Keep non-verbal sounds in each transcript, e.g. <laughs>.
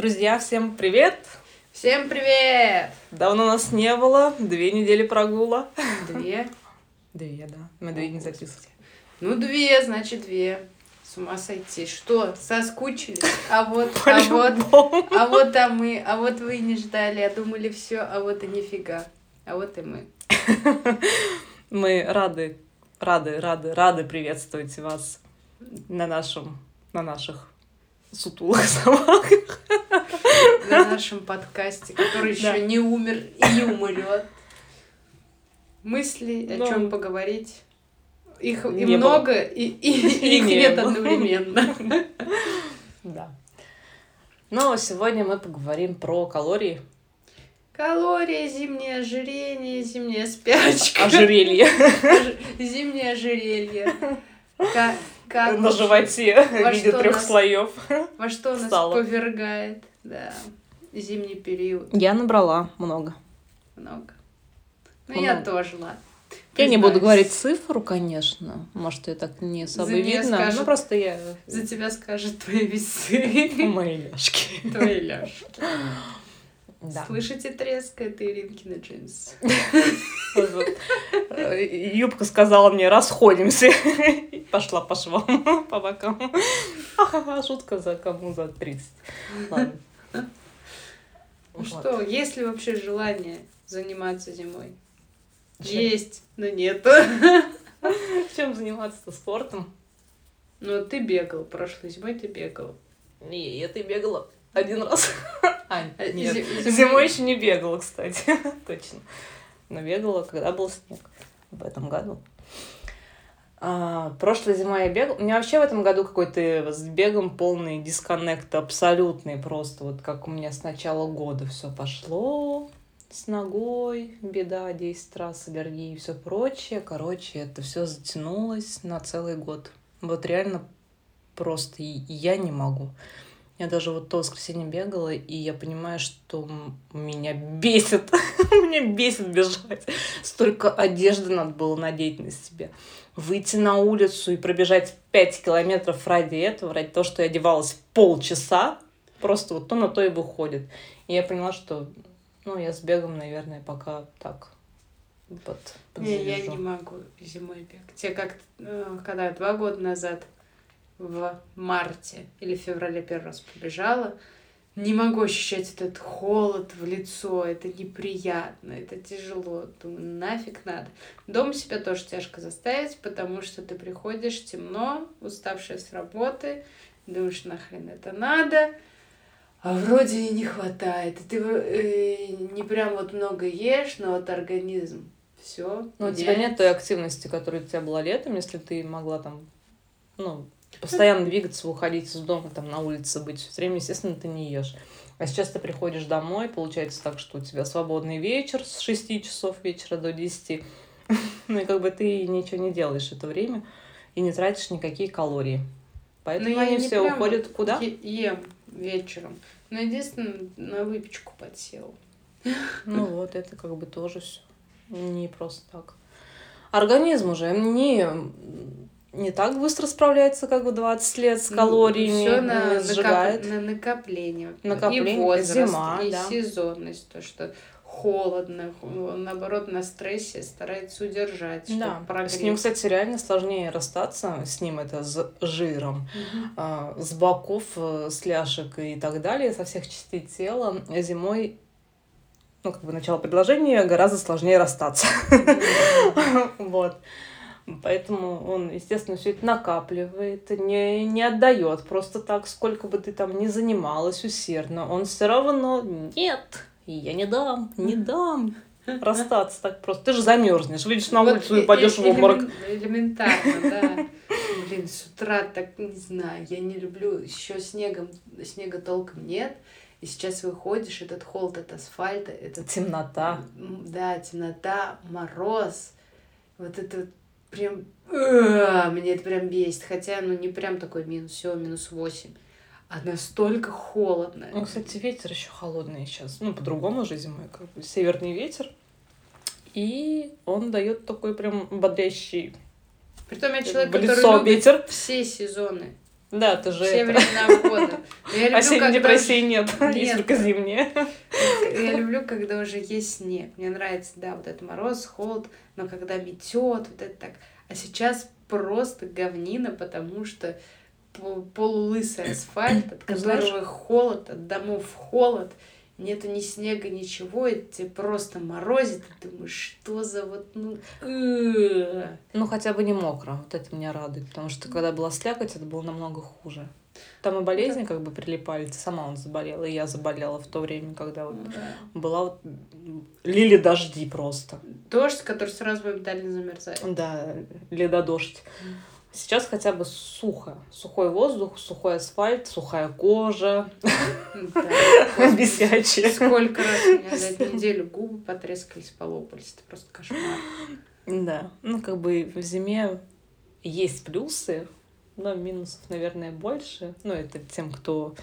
Друзья, всем привет! Всем привет! Давно нас не было, две недели прогула. Две? <laughs> Две, да. Мы две не записывали. Ну, две, значит, две. С ума сойти. Что, соскучились? А вот, а вот, а вот а мы, а вот вы не ждали, а думали все, а вот и нифига. А вот и мы. <laughs> Мы рады, рады, рады, рады приветствовать вас на нашем, на наших сутулых собаках. На нашем подкасте, который еще не умер и не умрет. Мысли, о чем поговорить. Их и много, и, и, <laughs> их нет одновременно. Да. Но сегодня мы поговорим про калории. Калории, зимнее ожирение, зимняя спячка. Ожерелье. Зимнее ожерелье. Как на животе <laughs> в виде трех слоев. Во что <laughs> нас повергает, да, зимний период. Я набрала много. Много. Ну, я тоже, ладно. Я не буду говорить цифру, конечно. Может, ее так не особо видно. Скажет, ну, просто я... За тебя скажут твои весы. <laughs> Мои ляжки. Твои ляжки. Да. Слышите треск? Это Иринкина джинс. Юбка сказала мне, расходимся. Пошла по швам, по бокам. Шутка за кому за 30. Ладно. Ну что, есть ли вообще желание заниматься зимой? Есть, но нет. Чем заниматься-то? Спортом? Ну, ты бегал. Прошлой зимой ты бегал. Не, я ты бегала один раз. А, э, нет. Зимой еще не бегала, кстати. <laughs> Точно. Но бегала, когда был снег. В этом году. А, прошлой зимой я бегала. У меня вообще в этом году какой-то с бегом полный дисконнект абсолютный просто. Вот как у меня с начала года все пошло с ногой, беда, 10 раз аллергии и все прочее. Короче, это все затянулось на целый год. Вот реально просто я не могу. Я даже вот то воскресенье бегала, и я понимаю, что меня бесит. <laughs> меня бесит бежать. Столько одежды надо было надеть на себя. Выйти на улицу и пробежать 5 километров ради этого, ради того, что я одевалась полчаса, просто вот то на то и выходит. И я поняла, что ну, я с бегом, наверное, пока так под, Не, я не могу зимой бегать. Я как э, когда два года назад в марте или феврале первый раз побежала, не могу ощущать этот холод в лицо, это неприятно, это тяжело. Думаю, нафиг надо. Дома себя тоже тяжко заставить, потому что ты приходишь темно, уставшая с работы, думаешь, нахрен это надо, а вроде и не хватает. Ты э, не прям вот много ешь, но вот организм все. Ну, у тебя нет той активности, которая у тебя была летом, если ты могла там, ну, постоянно двигаться, уходить из дома, там, на улице быть все время, естественно, ты не ешь. А сейчас ты приходишь домой, получается так, что у тебя свободный вечер с 6 часов вечера до 10. <laughs> Ну и как бы ты ничего не делаешь это время и не тратишь никакие калории. Поэтому ну, они все уходят куда? Ем вечером. Но единственное, на выпечку подсел. Ну <laughs> вот, это как бы тоже все. Не просто так. Организм уже не, не так быстро справляется, как в 20 лет с ну, калориями. Все на, сжигает. Накоп, на накопление. Накопление, и возраст, зима, и да. сезонность. То, что холодно, наоборот, на стрессе старается удержать. Да, прогреть. с ним, кстати, реально сложнее расстаться, с ним это с жиром, угу. а, с боков, э, с ляшек и так далее, со всех частей тела. Зимой ну, как бы начало предложения, гораздо сложнее расстаться. <laughs> Вот. Поэтому он, естественно, все это накапливает, не, не отдает просто так, сколько бы ты там ни занималась усердно. Он все равно нет, я не дам, не дам расстаться так просто. Ты же замерзнешь, выйдешь на улицу и пойдешь в обморок. Элементарно, да. <laughs> Блин, с утра так не знаю, я не люблю, еще снегом, снега толком нет. И сейчас выходишь, этот холод от асфальта, это темнота. Да, темнота, мороз. Вот это прям... Мне это прям бесит. Хотя, ну, не прям такой минус, все, минус восемь а настолько холодно. Ну, кстати, ветер еще холодный сейчас. Ну, по-другому же зимой, как бы северный ветер. И он дает такой прям бодрящий Притом я человек, который любит ветер. все сезоны. Да, ты же Все это... времена года. Я люблю, Осенней депрессии нет, есть <laughs> Нет. только зимние. Я люблю, когда уже есть снег. Мне нравится, да, вот этот мороз, холод, но когда метет, вот это так. А сейчас просто говнина, потому что пол- полулысый асфальт, от которого холод, от домов холод, нету ни снега, ничего, и тебе просто морозит, и думаешь, что за вот, ну. Ну, хотя бы не мокро. Вот это меня радует. Потому что когда была слякоть, это было намного хуже. Там и болезни как бы прилипали. Ты сама он заболела, и я заболела в то время, когда вот была вот... Лили дожди просто. Дождь, который сразу моментально замерзает. Да, ледодождь. Сейчас хотя бы сухо. Сухой воздух, сухой асфальт, сухая кожа, бесячая. Сколько раз у меня за эту неделю губы потрескались, полопались. Это просто кошмар. Да, ну как бы в зиме есть плюсы, но минусов, наверное, больше. Ну, это тем, кто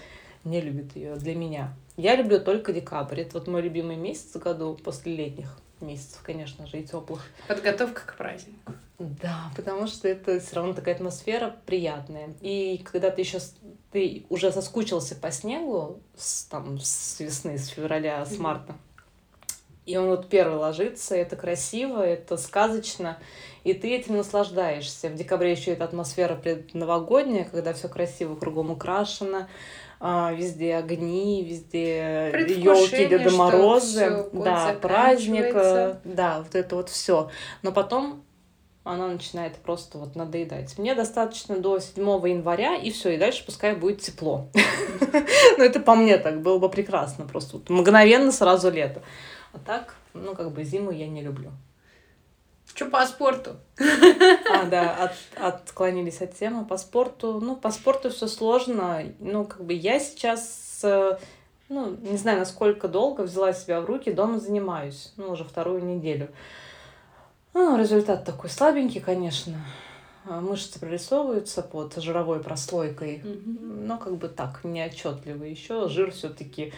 не любит ее для меня. Я люблю только декабрь. Это вот мой любимый месяц в году после летних месяцев, конечно же, и теплых. Подготовка к празднику. Да, потому что это все равно такая атмосфера приятная. И когда ты еще ты уже соскучился по снегу с, там, с весны, с февраля, с марта, и он вот первый ложится, это красиво, это сказочно, и ты этим наслаждаешься. В декабре еще эта атмосфера предновогодняя, когда все красиво, кругом украшено, а, везде огни, везде елки, Деда Морозы, да, праздник, да, вот это вот все. Но потом она начинает просто вот надоедать. Мне достаточно до 7 января, и все, и дальше пускай будет тепло. <laughs> Ну, это по мне так было бы прекрасно, просто мгновенно сразу лето. А так, ну, как бы зиму я не люблю. Что по спорту? А, да, от- отклонились от темы. По спорту, ну, по спорту все сложно. Ну, как бы я сейчас, э, ну, не знаю, насколько долго взяла себя в руки, дома занимаюсь, ну, уже вторую неделю. Ну, результат такой слабенький, конечно. А, Мышцы прорисовываются под жировой прослойкой. Но как бы так, неотчетливо. Еще жир все-таки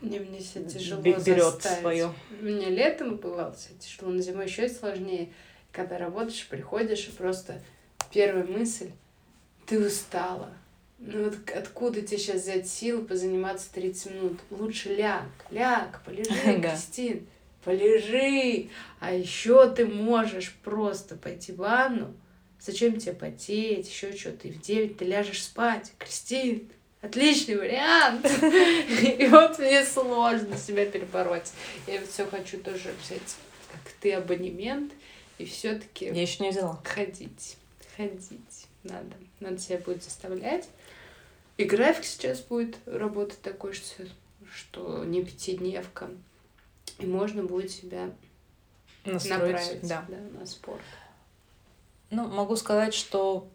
Мне, мне себя тяжело берет заставить. свое. Мне летом бывало себя тяжело, но зимой еще сложнее. Когда работаешь, приходишь, и просто первая мысль — ты устала. Ну вот откуда тебе сейчас взять силы позаниматься 30 минут? Лучше ляг, ляг, полежи. <laughs> Кристин, полежи. А еще ты можешь просто пойти в ванну. Зачем тебе потеть, еще что-то? И в 9 ты ляжешь спать. Кристин, отличный вариант. И вот мне сложно себя перебороть. Я все хочу тоже взять, как ты, абонемент. И все-таки Я еще не взяла. ходить. Ходить надо. Надо себя будет заставлять. И график сейчас будет работать такой, что, что не пятидневка. И можно будет себя Настроить, направить да. на спорт. Ну, могу сказать, что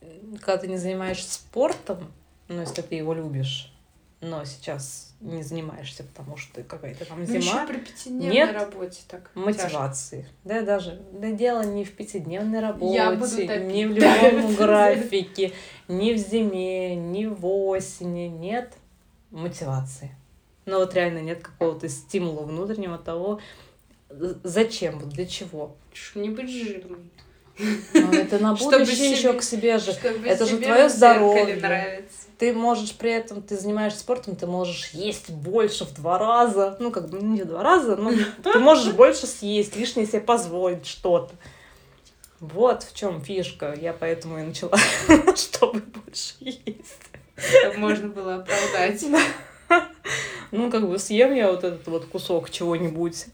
э, когда ты не занимаешься спортом, ну, если ты его любишь, но сейчас не занимаешься, потому что какая-то там Ну, еще зима, при пятидневной нет работе так тяжко. мотивации. Да, даже да, дело не в пятидневной работе, Я буду не в любом графике, ни в зиме, ни в осени. Нет мотивации. Ну, вот реально нет какого-то стимула внутреннего того, зачем, вот для чего. Не быть жирной. Ну, это на <laughs> Чтобы будущее еще себе- к себе же. Это же твое здоровье. нравится. Ты можешь при этом, ты занимаешься спортом, ты можешь есть больше в два раза. Ну, как бы не в два раза, но <laughs> ты можешь больше съесть, лишнее себе позволить что-то. Вот в чем фишка. Я поэтому и начала, <laughs> чтобы больше есть. Чтобы можно было оправдать. Ну, как бы съем я вот этот вот кусок чего-нибудь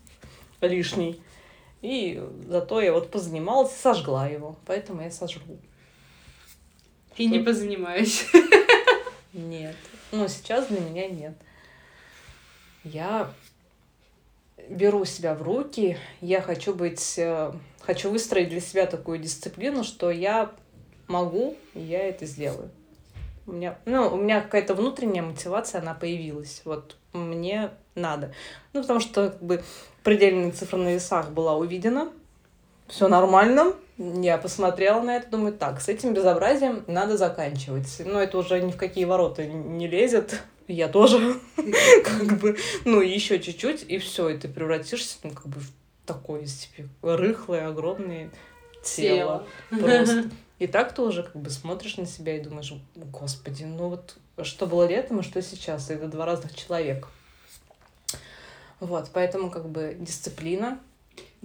лишний. И зато я вот позанималась сожгла его. Поэтому я сожгу. И не Что? позанимаюсь. Нет. Ну, сейчас для меня нет. Я беру себя в руки, я хочу быть, э, хочу выстроить для себя такую дисциплину, что я могу, и я это сделаю. У меня, ну, у меня какая-то внутренняя мотивация, она появилась. Вот мне надо. Ну, потому что как бы предельная цифра на весах была увидена, все нормально. Я посмотрела на это, думаю, так, с этим безобразием надо заканчивать. Но это уже ни в какие ворота не лезет. Я тоже, <laughs> как бы, ну, еще чуть-чуть, и все, и ты превратишься, ну, как бы, в такое себе рыхлое, огромное тело. Просто. <laughs> И так ты уже как бы смотришь на себя и думаешь, господи, ну вот что было летом и что сейчас, это два разных человека. Вот, поэтому как бы дисциплина.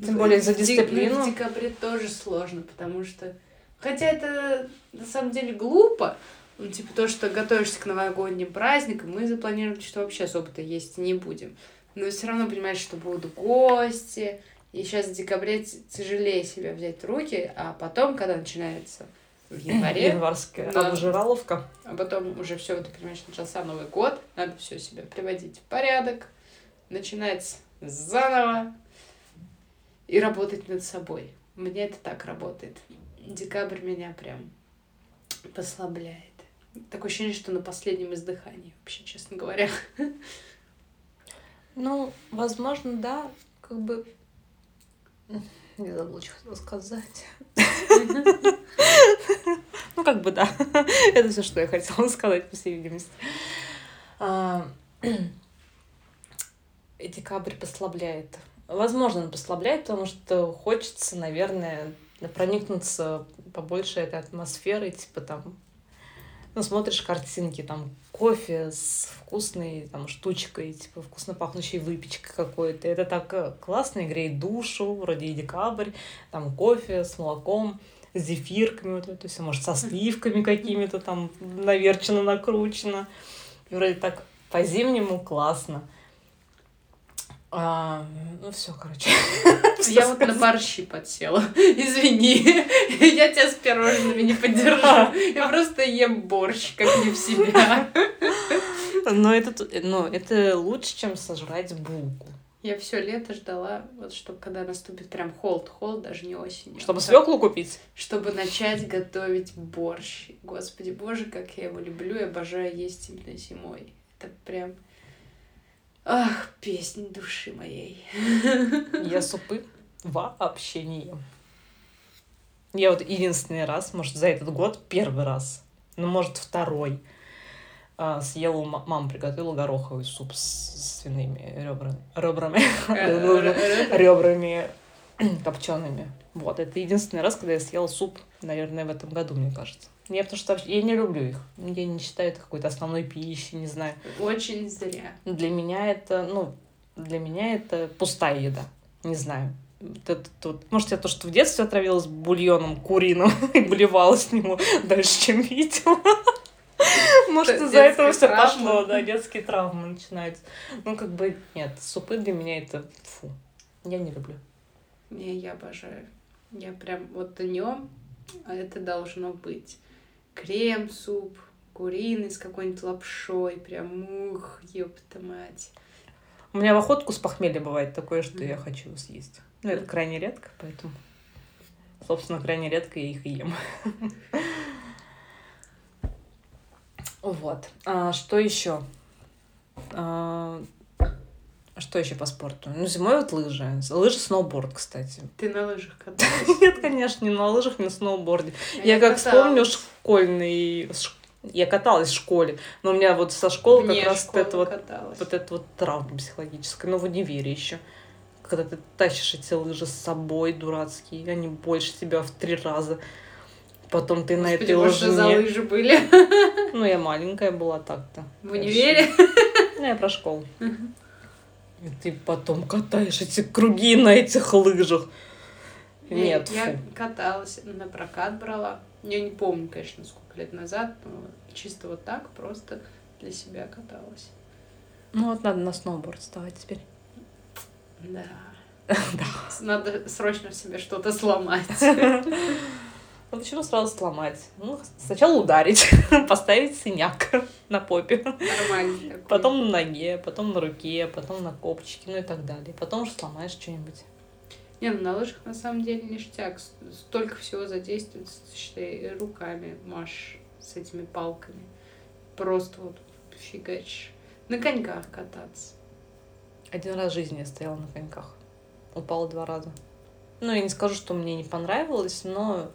Тем более за дисциплину. В декабре тоже сложно, потому что... Хотя это на самом деле глупо, ну, типа то, что готовишься к новогодним праздникам, мы запланировали, что вообще особо-то есть не будем. Но все равно понимаешь, что будут гости, и сейчас в декабре тяжелее себя взять в руки, а потом, когда начинается в январе... Январская да, обжираловка. А потом уже все, ты понимаешь, начался Новый год, надо все себя приводить в порядок, начинать заново и работать над собой. Мне это так работает. Декабрь меня прям послабляет. Такое ощущение, что на последнем издыхании, вообще, честно говоря. Ну, возможно, да, как бы я забыла, что хотела сказать. Ну, как бы да. Это все, что я хотела сказать, по всей видимости. И декабрь послабляет. Возможно, он послабляет, потому что хочется, наверное, проникнуться побольше этой атмосферой, типа там ну, смотришь картинки, там, кофе с вкусной там штучкой, типа, вкусно пахнущей выпечкой какой-то. Это так э, классно, греет душу, вроде и декабрь, там, кофе с молоком, с зефирками, вот это все, может, со сливками какими-то там наверчено, накручено. И вроде так по-зимнему классно. А, ну все, короче. <laughs> Я вот на борщи подсела. <laughs> Извини, <laughs> я тебя с пирожными не поддержу. Я просто ем борщ, как не в себя. Но это, ну, это лучше, чем сожрать булку. Я все лето ждала, вот чтобы когда наступит прям холод, холод, даже не осенью. Чтобы свеклу купить? Чтобы начать готовить борщ. Господи боже, как я его люблю и обожаю есть именно зимой. Это прям Ах, песнь души моей. Я супы вообще не ем. Я вот единственный раз, может, за этот год первый раз, ну, может, второй, а, съела, мама приготовила гороховый суп с свиными ребрами, ребрами, <laughs> ребрами <clears throat> копчеными. Вот, это единственный раз, когда я съела суп, наверное, в этом году, мне кажется. Я потому что я не люблю их. Я не считаю это какой-то основной пищей, не знаю. Очень зря. Для меня это, ну, для меня это пустая еда. Не знаю. Это, тут, может, я то, что в детстве отравилась бульоном куриным <laughs> и блевала с него дальше, чем видела. Может, из-за этого все пошло, да, детские травмы начинаются. Ну, как бы, нет, супы для меня это фу. Я не люблю. Не, я обожаю. Я прям вот днем, а это должно быть крем-суп, куриный с какой-нибудь лапшой, прям ух, ёпта мать. У меня в охотку с похмелья бывает такое, что mm. я хочу его съесть. Ну, это крайне редко, поэтому, собственно, крайне редко я их ем. <laughs> Вот. А, что еще? А, что еще по спорту? Ну, зимой вот лыжи. Лыжи, сноуборд, кстати. Ты на лыжах каталась? <laughs> Нет, конечно, не на лыжах, не на сноуборде. А я, как вспомню школьный... Я каталась в школе, но у меня вот со школы как раз вот это вот, вот это вот травма психологическая, но в универе еще. Когда ты тащишь эти лыжи с собой дурацкие, они больше тебя в три раза. Потом ты Господи, на этой лыжине... за лыжи были? Ну, я маленькая была так-то. В универе? Ну, я про школу. <laughs> И ты потом катаешь эти круги на этих лыжах. Нет, я фу. каталась, на прокат брала. Я не помню, конечно, сколько лет назад, но чисто вот так просто для себя каталась. Ну вот надо на сноуборд вставать теперь. Да. <laughs> Да. Надо срочно себе что-то сломать. <laughs> Ну почему сразу сломать? Ну, сначала ударить, <laughs> поставить синяк <laughs> на попе. Нормально. Потом на ноге, потом на руке, потом на копчике, ну и так далее. Потом уже сломаешь что-нибудь. Не, ну на лыжах на самом деле ништяк. Столько всего задействует, считай, руками машешь с этими палками. Просто вот фигачишь. На коньках кататься. Один раз в жизни я стояла на коньках. Упала два раза. Ну, я не скажу, что мне не понравилось, но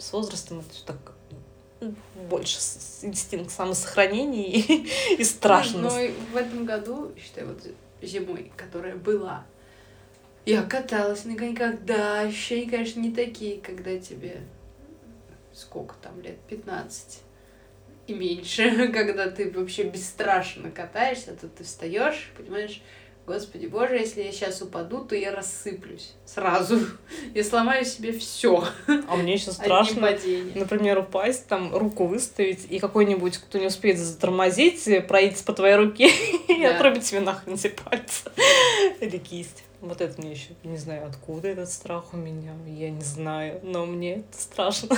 с возрастом это так больше инстинкт самосохранения и, <laughs> и страшность. Но в этом году, считай, вот зимой, которая была, я каталась на коньках. Да, ощущения, конечно, не такие, когда тебе сколько там лет, 15 и меньше, <laughs> когда ты вообще бесстрашно катаешься, то ты встаешь, понимаешь, Господи Боже, если я сейчас упаду, то я рассыплюсь сразу. <laughs> Я сломаю себе все. А мне еще <laughs> страшно, например, упасть, там руку выставить, и какой-нибудь, кто не успеет затормозить, проедет по твоей руке <laughs> да. и отрубит себе нахрен все пальцы. Или кисть. Вот это мне еще не знаю, откуда этот страх у меня, я не знаю, но мне это страшно.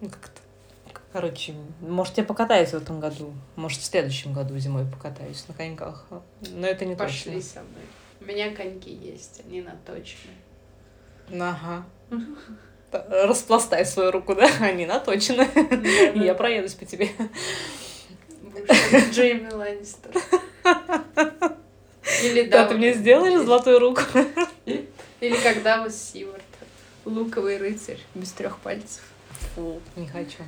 Как-то Короче, может, я покатаюсь в этом году. Может, в следующем году зимой покатаюсь на коньках. Но это не Пошли точно. со мной. У меня коньки есть, они наточены. Ага. <laughs> Распластай свою руку, да? <laughs> Они наточены. Я проедусь по тебе. Джейми Ланнистер. Или да. ты мне сделаешь золотую руку? Или когда вы Сивард. Луковый рыцарь без трех пальцев. Фу, не хочу.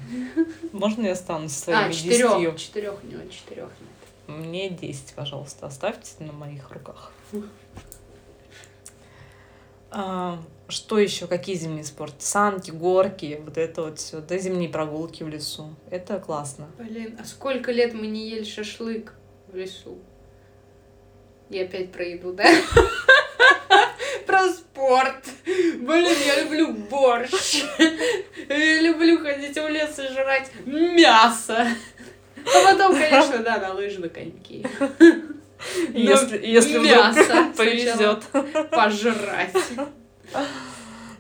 Можно я останусь своими а, четырех, десятью? четырех у него, четырех нет. Мне десять, пожалуйста, оставьте на моих руках. А, что еще? Какие зимние спорты? Санки, горки, вот это вот все. Да, зимние прогулки в лесу. Это классно. Блин, а сколько лет мы не ели шашлык в лесу? Я опять про еду, да? Спорт. Блин, я люблю борщ. Я люблю ходить в лес и жрать мясо. А потом, конечно, да, на лыжи, на коньки. Если, если мясо <laughs> повезет. Пожрать.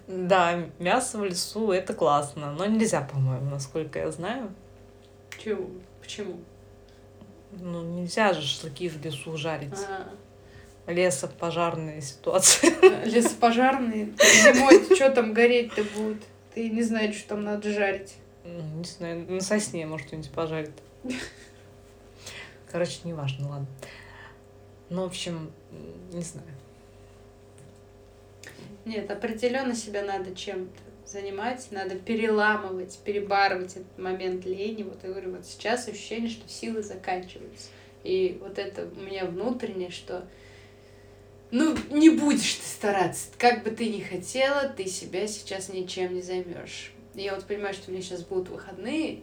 Да, мясо в лесу это классно, но нельзя, по-моему, насколько я знаю. Почему? Почему? Ну, нельзя же шашлыки в лесу жарить. А-а-а лесопожарные ситуации. Лесопожарные? Зимой что там гореть-то будет? Ты не знаешь, что там надо жарить. Не знаю, на сосне, может, кто-нибудь пожарит. Короче, не важно, ладно. Ну, в общем, не знаю. Нет, определенно себя надо чем-то занимать, надо переламывать, перебарывать этот момент лени. Вот я говорю, вот сейчас ощущение, что силы заканчиваются. И вот это у меня внутреннее, что ну, не будешь ты стараться. Как бы ты ни хотела, ты себя сейчас ничем не займешь. Я вот понимаю, что у меня сейчас будут выходные,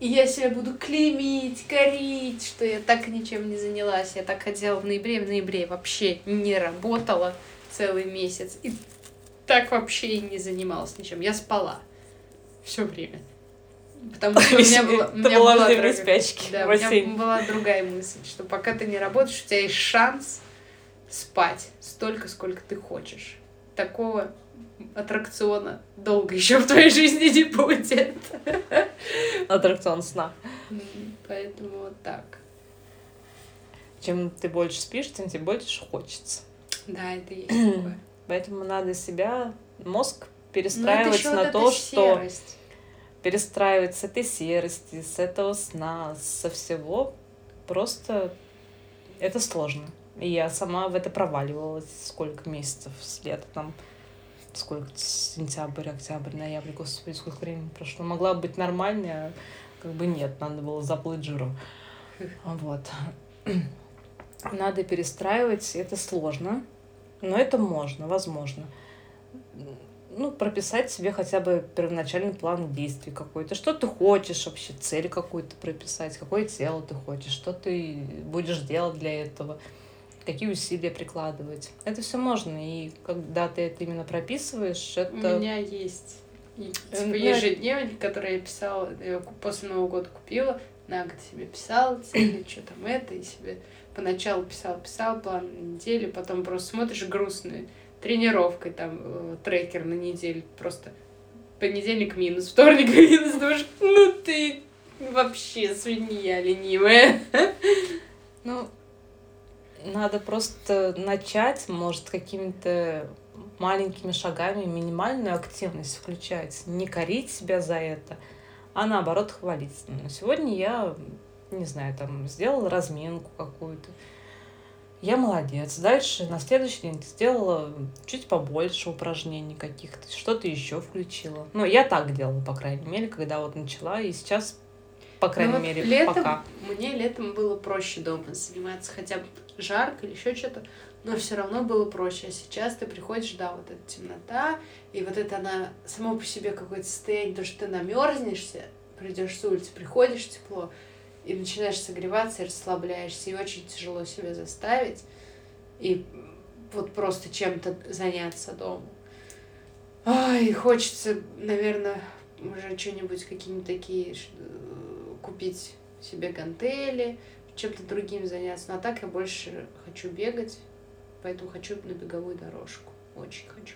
и я себя буду клеймить, корить, что я так ничем не занялась. Я так хотела в ноябре, в ноябре вообще не работала целый месяц. И так вообще и не занималась ничем. Я спала все время. Потому что у меня, была, у меня была, другая, спячки, да, у меня была другая мысль, что пока ты не работаешь, у тебя есть шанс спать столько, сколько ты хочешь. Такого аттракциона долго еще в твоей жизни не будет. Аттракцион сна. Поэтому вот так. Чем ты больше спишь, тем тебе больше хочется. Да, это есть такое. Поэтому надо себя, мозг перестраивать на то, что серость. перестраивать с этой серости, с этого сна, со всего. Просто это сложно. И я сама в это проваливалась сколько месяцев с лета там сколько сентябрь, октябрь, ноябрь, господи, сколько времени прошло. Могла быть нормальная, как бы нет, надо было заплыть жиром. Вот. <clears throat> Надо перестраивать, это сложно, но это можно, возможно. Ну, прописать себе хотя бы первоначальный план действий какой-то. Что ты хочешь вообще, цель какую-то прописать, какое тело ты хочешь, что ты будешь делать для этого какие усилия прикладывать. Это все можно, и когда ты это именно прописываешь, это... У меня есть и, э, типа, ежедневник, который я писала, я после Нового года купила, на год себе писала цели, что там это, и себе поначалу писал, писал план на неделю, потом просто смотришь грустную тренировкой, там, э, трекер на неделю, просто понедельник минус, вторник <laughs> минус, думаешь, ну ты вообще свинья ленивая. Ну, надо просто начать, может, какими-то маленькими шагами минимальную активность включать. Не корить себя за это, а наоборот хвалить. Но сегодня я, не знаю, там сделала разминку какую-то. Я молодец. Дальше на следующий день сделала чуть побольше упражнений каких-то, что-то еще включила. Ну, я так делала, по крайней мере, когда вот начала, и сейчас, по крайней ну, вот мере, летом, пока. Мне летом было проще дома заниматься, хотя жарко или еще что-то. но все равно было проще. А сейчас ты приходишь, да, вот эта темнота, и вот это она само по себе какое-то состояние, то, что ты намерзнешься, придешь с улицы, приходишь тепло, и начинаешь согреваться, и расслабляешься, и очень тяжело себя заставить, и вот просто чем-то заняться дома. Ай, хочется, наверное, уже что-нибудь, какие-нибудь такие, купить себе гантели, чем-то другим заняться. Но а так я больше хочу бегать, поэтому хочу на беговую дорожку. Очень хочу.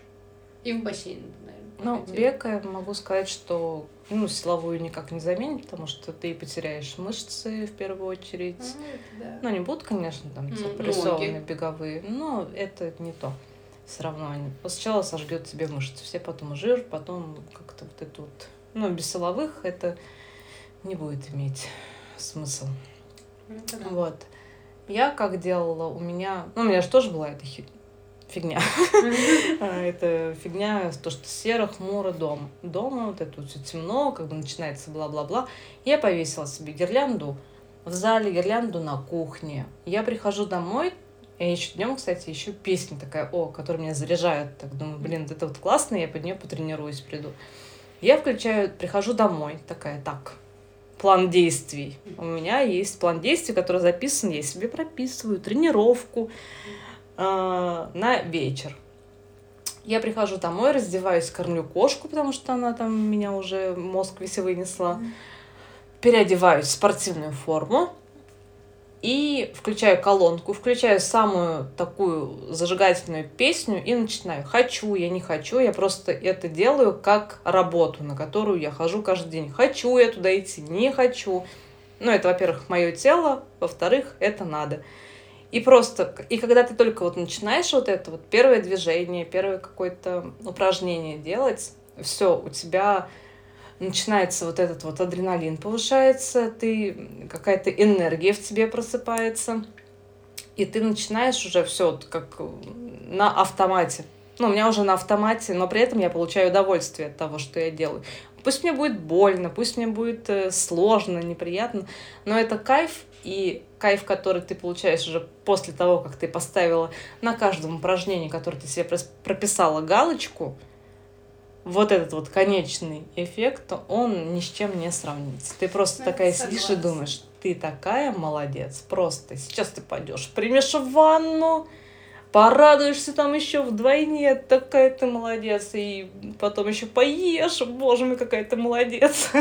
И в бассейн, наверное. Ну, бег я могу сказать, что ну, силовую никак не заменит, потому что ты потеряешь мышцы в первую очередь. А, да. Ну, не будут, конечно, там прессованные ноги. беговые, но это не то. Все равно они сначала сожгет тебе мышцы, все потом жир, потом как-то вот это вот. Ну, без силовых это не будет иметь смысл. Это да. Вот. Я как делала, у меня... Ну, у меня же тоже была эта хи- фигня. А, Это фигня, то, что серо, хмуро дом. Дома вот это вот все темно, как бы начинается бла-бла-бла. Я повесила себе гирлянду в зале, гирлянду на кухне. Я прихожу домой, я еще днем, кстати, еще песня такая, о, которая меня заряжает. Так думаю, блин, это вот классно, я под нее потренируюсь, приду. Я включаю, прихожу домой, такая, так, план действий. У меня есть план действий, который записан, я себе прописываю тренировку э, на вечер. Я прихожу домой, раздеваюсь, кормлю кошку, потому что она там меня уже мозг весь вынесла. Переодеваюсь в спортивную форму и включаю колонку, включаю самую такую зажигательную песню и начинаю. Хочу, я не хочу, я просто это делаю как работу, на которую я хожу каждый день. Хочу я туда идти, не хочу. Ну, это, во-первых, мое тело, во-вторых, это надо. И просто, и когда ты только вот начинаешь вот это вот первое движение, первое какое-то упражнение делать, все, у тебя начинается вот этот вот адреналин повышается, ты какая-то энергия в тебе просыпается, и ты начинаешь уже все вот как на автомате. Ну, у меня уже на автомате, но при этом я получаю удовольствие от того, что я делаю. Пусть мне будет больно, пусть мне будет э, сложно, неприятно, но это кайф, и кайф, который ты получаешь уже после того, как ты поставила на каждом упражнении, которое ты себе прописала галочку, вот этот вот конечный эффект, он ни с чем не сравнится. Ты просто Ну, такая согласна. сидишь и думаешь, ты такая молодец, просто сейчас ты пойдешь, примешь ванну, порадуешься там еще вдвойне, такая ты молодец, и потом еще поешь, боже мой, какая ты молодец. <laughs>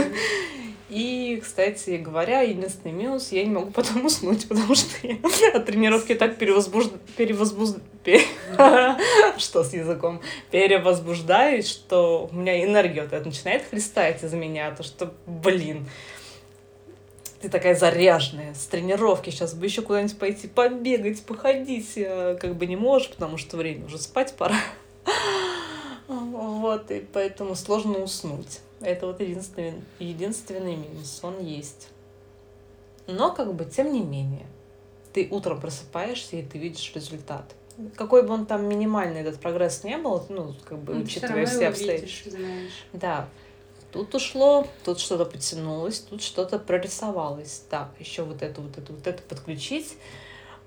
И, кстати говоря, единственный минус, я не могу потом уснуть, потому что я от тренировки так перевозбужд... перевозбуз... пе- <laughs> Что с языком? Перевозбуждаюсь, что у меня энергия вот эта начинает хлестать из меня, то что, блин, ты такая заряженная, с тренировки, сейчас бы еще куда-нибудь пойти побегать, походить, а как бы не можешь, потому что время уже спать пора. <laughs> Вот, и поэтому сложно уснуть. Это вот единственный, единственный минус, он есть. Но, как бы, тем не менее, ты утром просыпаешься, и ты видишь результат. Какой бы он там минимальный этот прогресс не был, ну, как бы, Ну, ты учитывая все обстоятельства. Да. Тут ушло, тут что-то потянулось, тут что-то прорисовалось. Так, еще вот это, вот это, вот это подключить,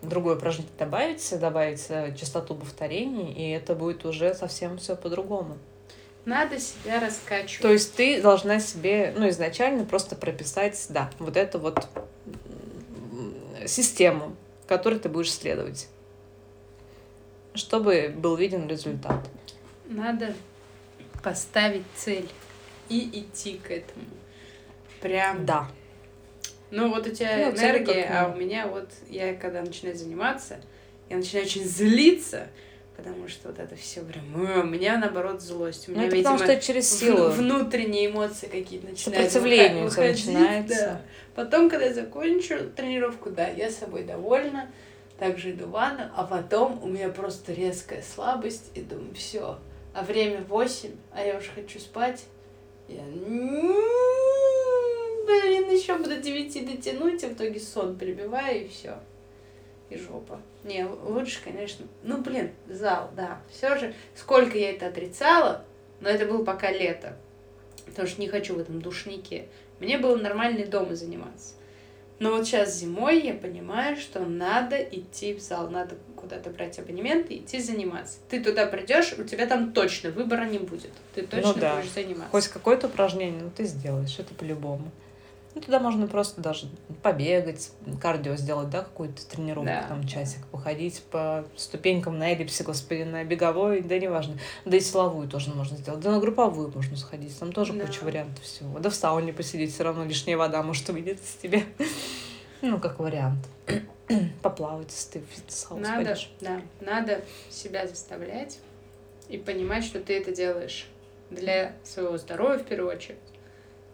другое упражнение добавить, добавить э, частоту повторений, и это будет уже совсем все по-другому. Надо себя раскачивать. То есть ты должна себе, ну, изначально просто прописать, да, вот эту вот систему, которой ты будешь следовать, чтобы был виден результат. Надо поставить цель и идти к этому. Прям. Да. Ну вот у тебя Ну, энергия, а у меня вот, я когда начинаю заниматься, я начинаю очень злиться, потому что вот это все прям, у меня наоборот злость. У Ну, меня, это видимо, потому что через силу. внутренние эмоции какие-то начинают Сопротивление выходить, начинается. да. Потом, когда я закончу тренировку, да, я собой довольна, также иду в ванну, а потом у меня просто резкая слабость, и думаю, все, а время 8, а я уже хочу спать. Я, «М, блин, еще бы до 9 дотянуть, а в итоге сон прибиваю, и все. И жопа. Не, лучше, конечно. Ну, блин, зал, да. Все же, сколько я это отрицала, но это было пока лето. Потому что не хочу в этом душнике. Мне было нормально дома заниматься. Но вот сейчас зимой я понимаю, что надо идти в зал, надо куда-то брать абонемент и идти заниматься. Ты туда придешь, у тебя там точно выбора не будет. Ты точно ну, да. будешь заниматься. Хоть какое-то упражнение, ну ты сделаешь, это по-любому. Ну, туда можно просто даже побегать, кардио сделать, да, какую-то тренировку, Да. там часик походить по ступенькам на эллипсе, господи, на беговой, да неважно. Да и силовую тоже можно сделать. Да на групповую можно сходить, там тоже Да. куча вариантов всего. Да в сауне посидеть, все равно лишняя вода может уйти с тебя. <laughs> Ну, как вариант. <clears throat> Поплавать, если ты в Fitness House Надо, пойдешь. да, надо себя заставлять и понимать, что ты это делаешь для своего здоровья в первую очередь,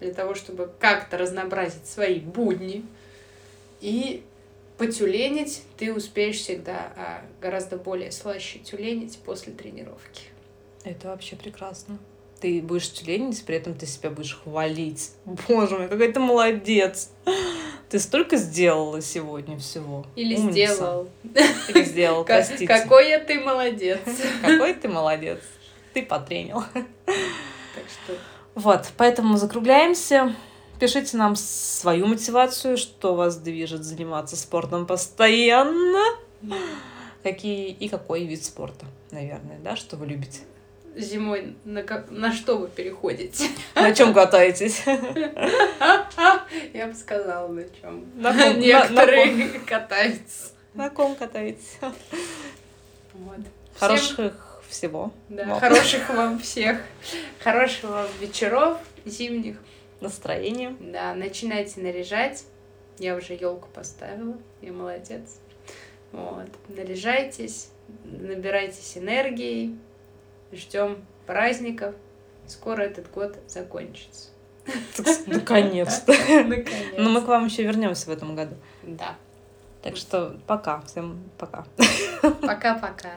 для того, чтобы как-то разнообразить свои будни и потюленить ты успеешь всегда, а гораздо более слаще тюленить после тренировки. Это вообще прекрасно. Ты будешь тюленить, при этом ты себя будешь хвалить. Боже мой, какой ты молодец. Ты столько сделала сегодня всего. Или Умница. сделал. Или сделал, <laughs> простите. Какой я ты молодец. Какой ты молодец. Ты потренил. Так что Вот, поэтому закругляемся. Пишите нам свою мотивацию, что вас движет заниматься спортом постоянно. Какие и какой вид спорта, наверное, да, что вы любите. зимой на, ка- на что вы переходите? На чем катаетесь? Я бы сказала, на чем. На ком- на- на Некоторые катаются. На ком катаетесь? Вот. Хороших всего. да, вам хороших вам всех. Хороших вам вечеров зимних. настроения. Да, начинайте наряжать. Я уже елку поставила. Я молодец. Вот. Наряжайтесь, набирайтесь энергией. Ждем праздников. Скоро этот год закончится. Наконец-то. <laughs> Наконец. Но мы к вам еще вернемся в этом году. Да. Так что пока. Всем пока. Пока-пока.